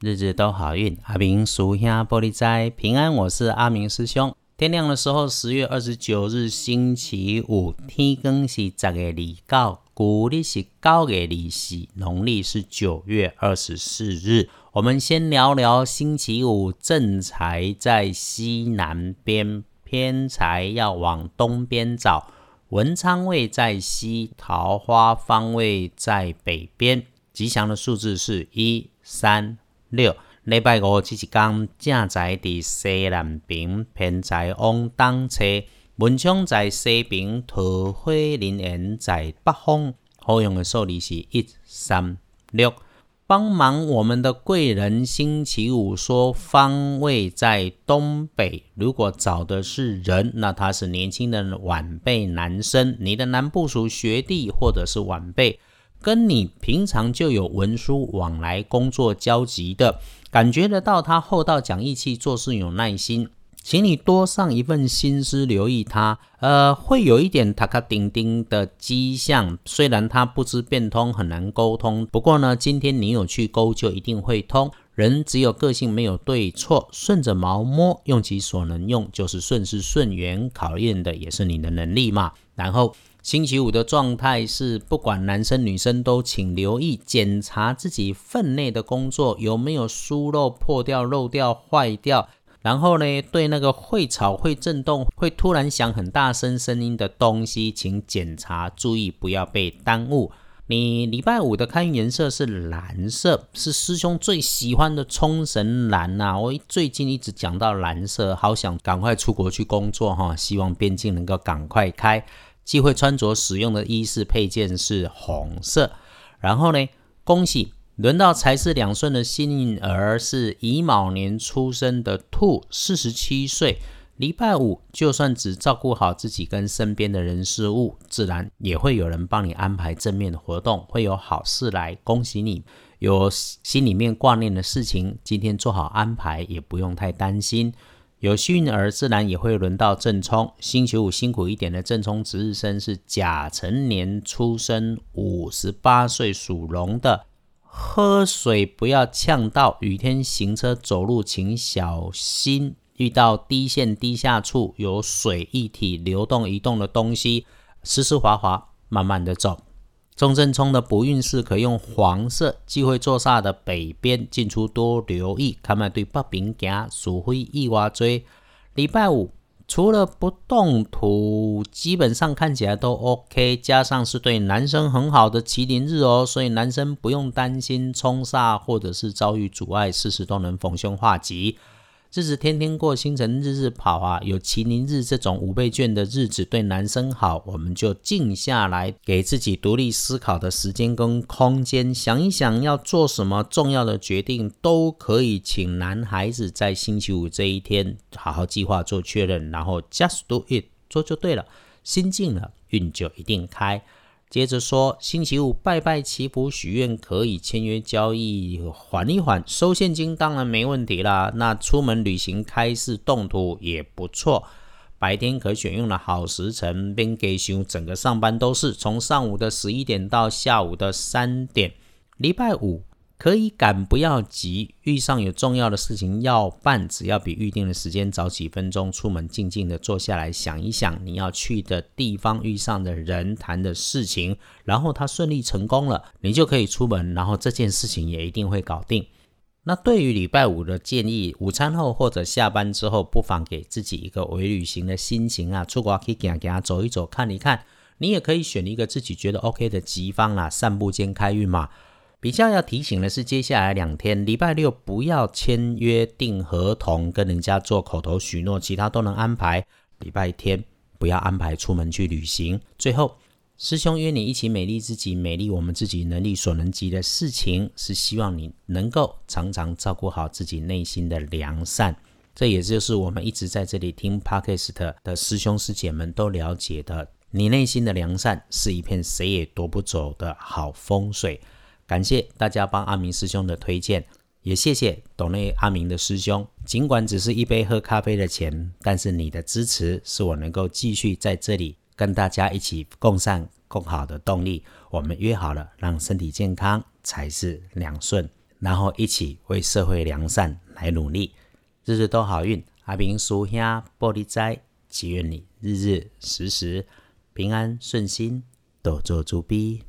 日日都好运。阿明叔兄玻璃斋平安，我是阿明师兄。天亮的时候，十月二十九日星期五，天更是十月二九，古历是九月二四，农历是九月二十四日。我们先聊聊星期五，正财在西南边，偏财要往东边找。文昌位在西，桃花方位在北边。吉祥的数字是一三。六礼拜五这一天，正在伫西南边，偏在往东侧。文昌在西边，桃花林缘在北方。好用的数字是一三六。帮忙我们的贵人，星期五说方位在东北。如果找的是人，那他是年轻的晚辈男生，你的男部属学弟或者是晚辈。跟你平常就有文书往来、工作交集的，感觉得到他厚道、讲义气、做事有耐心，请你多上一份心思留意他。呃，会有一点塔卡丁丁的迹象，虽然他不知变通，很难沟通。不过呢，今天你有去勾，就一定会通。人只有个性，没有对错，顺着毛摸，用其所能用，就是顺势顺缘。考验的也是你的能力嘛。然后。星期五的状态是，不管男生女生都请留意检查自己分内的工作有没有疏漏、破掉、漏掉、坏掉。然后呢，对那个会吵、会震动、会突然响很大声声音的东西，请检查注意，不要被耽误。你礼拜五的开运颜色是蓝色，是师兄最喜欢的冲绳蓝呐。我最近一直讲到蓝色，好想赶快出国去工作哈，希望边境能够赶快开。忌讳穿着使用的衣饰配件是红色。然后呢，恭喜轮到财势两顺的幸运儿是乙卯年出生的兔，四十七岁。礼拜五就算只照顾好自己跟身边的人事物，自然也会有人帮你安排正面的活动，会有好事来。恭喜你，有心里面挂念的事情，今天做好安排，也不用太担心。有幸运儿自然也会轮到正冲，星期五辛苦一点的正冲值日生是甲辰年出生，五十八岁属龙的。喝水不要呛到，雨天行车走路请小心，遇到低线低下处有水液体流动移动的东西，湿湿滑滑，慢慢的走。中正冲的不运势可用黄色，忌讳坐煞的北边进出多留意，看卖对北边行，属灰意外追。礼拜五除了不动土，基本上看起来都 OK，加上是对男生很好的麒麟日哦，所以男生不用担心冲煞或者是遭遇阻碍，事事都能逢凶化吉。日子天天过，星辰日日跑啊！有麒麟日这种五倍券的日子对男生好，我们就静下来，给自己独立思考的时间跟空间，想一想要做什么重要的决定，都可以请男孩子在星期五这一天好好计划做确认，然后 just do it 做就对了。心静了，运就一定开。接着说，星期五拜拜祈福许愿可以签约交易缓一缓，收现金当然没问题啦。那出门旅行开市动土也不错。白天可选用的好时辰，边给休整个上班都是从上午的十一点到下午的三点。礼拜五。可以赶，不要急。遇上有重要的事情要办，只要比预定的时间早几分钟出门，静静的坐下来想一想你要去的地方、遇上的人、谈的事情，然后他顺利成功了，你就可以出门，然后这件事情也一定会搞定。那对于礼拜五的建议，午餐后或者下班之后，不妨给自己一个微旅行的心情啊，出国可以给给他走一走，看一看。你也可以选一个自己觉得 OK 的吉方啦，散步兼开运嘛。比较要提醒的是，接下来两天，礼拜六不要签约订合同，跟人家做口头许诺，其他都能安排。礼拜天不要安排出门去旅行。最后，师兄约你一起美丽自己，美丽我们自己能力所能及的事情，是希望你能够常常照顾好自己内心的良善。这也就是我们一直在这里听 Podcast 的师兄师姐们都了解的，你内心的良善是一片谁也夺不走的好风水。感谢大家帮阿明师兄的推荐，也谢谢懂内阿明的师兄。尽管只是一杯喝咖啡的钱，但是你的支持是我能够继续在这里跟大家一起共善共好的动力。我们约好了，让身体健康才是两顺。然后一起为社会良善来努力，日日都好运。阿明叔兄玻璃斋，祈愿你日日时时平安顺心，多做主逼。